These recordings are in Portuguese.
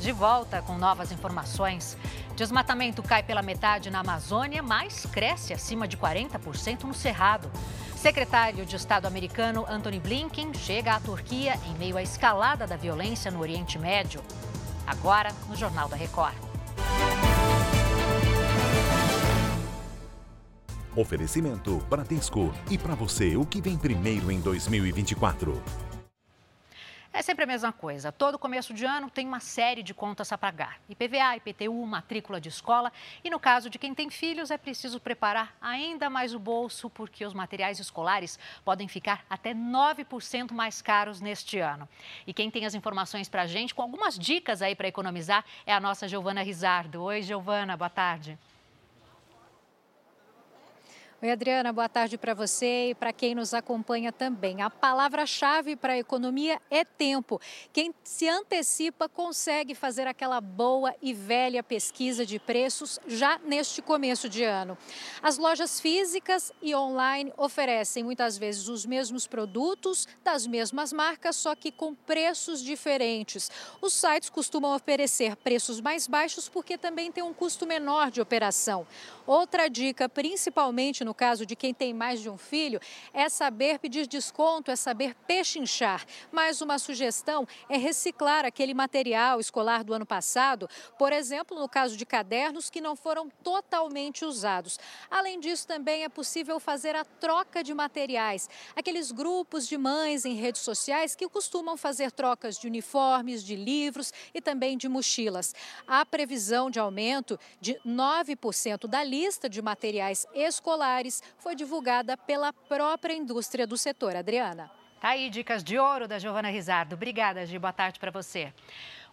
De volta com novas informações. Desmatamento cai pela metade na Amazônia, mas cresce acima de 40% no Cerrado. Secretário de Estado americano Anthony Blinken chega à Turquia em meio à escalada da violência no Oriente Médio. Agora, no Jornal da Record. Oferecimento Bradesco. E para você, o que vem primeiro em 2024? É sempre a mesma coisa. Todo começo de ano tem uma série de contas a pagar. IPVA, IPTU, matrícula de escola. E no caso de quem tem filhos, é preciso preparar ainda mais o bolso, porque os materiais escolares podem ficar até 9% mais caros neste ano. E quem tem as informações para a gente, com algumas dicas aí para economizar, é a nossa Giovana Rizardo. Oi, Giovana, boa tarde. Oi, Adriana, boa tarde para você e para quem nos acompanha também. A palavra-chave para a economia é tempo. Quem se antecipa consegue fazer aquela boa e velha pesquisa de preços já neste começo de ano. As lojas físicas e online oferecem muitas vezes os mesmos produtos das mesmas marcas, só que com preços diferentes. Os sites costumam oferecer preços mais baixos porque também tem um custo menor de operação. Outra dica, principalmente no caso de quem tem mais de um filho, é saber pedir desconto, é saber pechinchar. Mais uma sugestão é reciclar aquele material escolar do ano passado, por exemplo, no caso de cadernos que não foram totalmente usados. Além disso, também é possível fazer a troca de materiais. Aqueles grupos de mães em redes sociais que costumam fazer trocas de uniformes, de livros e também de mochilas. Há previsão de aumento de 9% da lista de materiais escolares foi divulgada pela própria indústria do setor. Adriana. Tá aí, dicas de ouro da Giovana Rizardo. Obrigada, Gi. Boa tarde para você.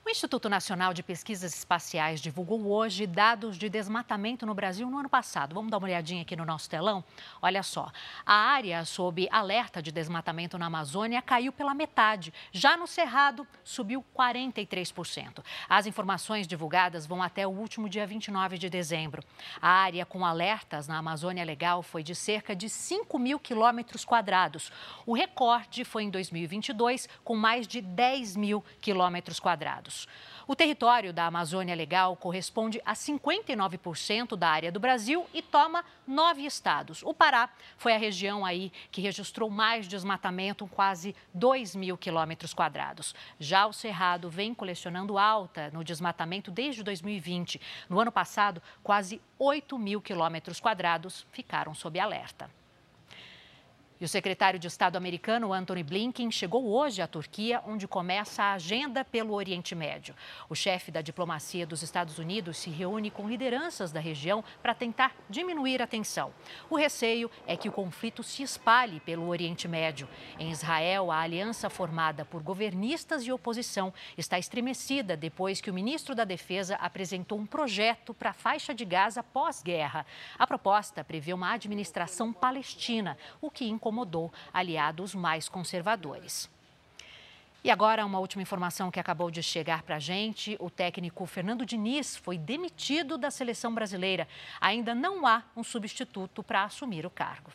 O Instituto Nacional de Pesquisas Espaciais divulgou hoje dados de desmatamento no Brasil no ano passado. Vamos dar uma olhadinha aqui no nosso telão? Olha só, a área sob alerta de desmatamento na Amazônia caiu pela metade. Já no Cerrado, subiu 43%. As informações divulgadas vão até o último dia 29 de dezembro. A área com alertas na Amazônia Legal foi de cerca de 5 mil quilômetros quadrados. O recorde foi em 2022, com mais de 10 mil quilômetros quadrados. O território da Amazônia Legal corresponde a 59% da área do Brasil e toma nove estados. O Pará foi a região aí que registrou mais desmatamento, quase 2 mil quilômetros quadrados. Já o Cerrado vem colecionando alta no desmatamento desde 2020. No ano passado, quase 8 mil quilômetros quadrados ficaram sob alerta. E o secretário de Estado americano, Anthony Blinken, chegou hoje à Turquia, onde começa a agenda pelo Oriente Médio. O chefe da diplomacia dos Estados Unidos se reúne com lideranças da região para tentar diminuir a tensão. O receio é que o conflito se espalhe pelo Oriente Médio. Em Israel, a aliança formada por governistas e oposição está estremecida depois que o ministro da Defesa apresentou um projeto para a faixa de Gaza pós-guerra. A proposta prevê uma administração palestina, o que incomodou aliados mais conservadores. E agora, uma última informação que acabou de chegar para a gente: o técnico Fernando Diniz foi demitido da seleção brasileira. Ainda não há um substituto para assumir o cargo.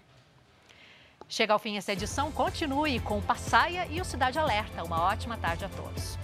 Chega ao fim essa edição, continue com Passaia e o Cidade Alerta. Uma ótima tarde a todos.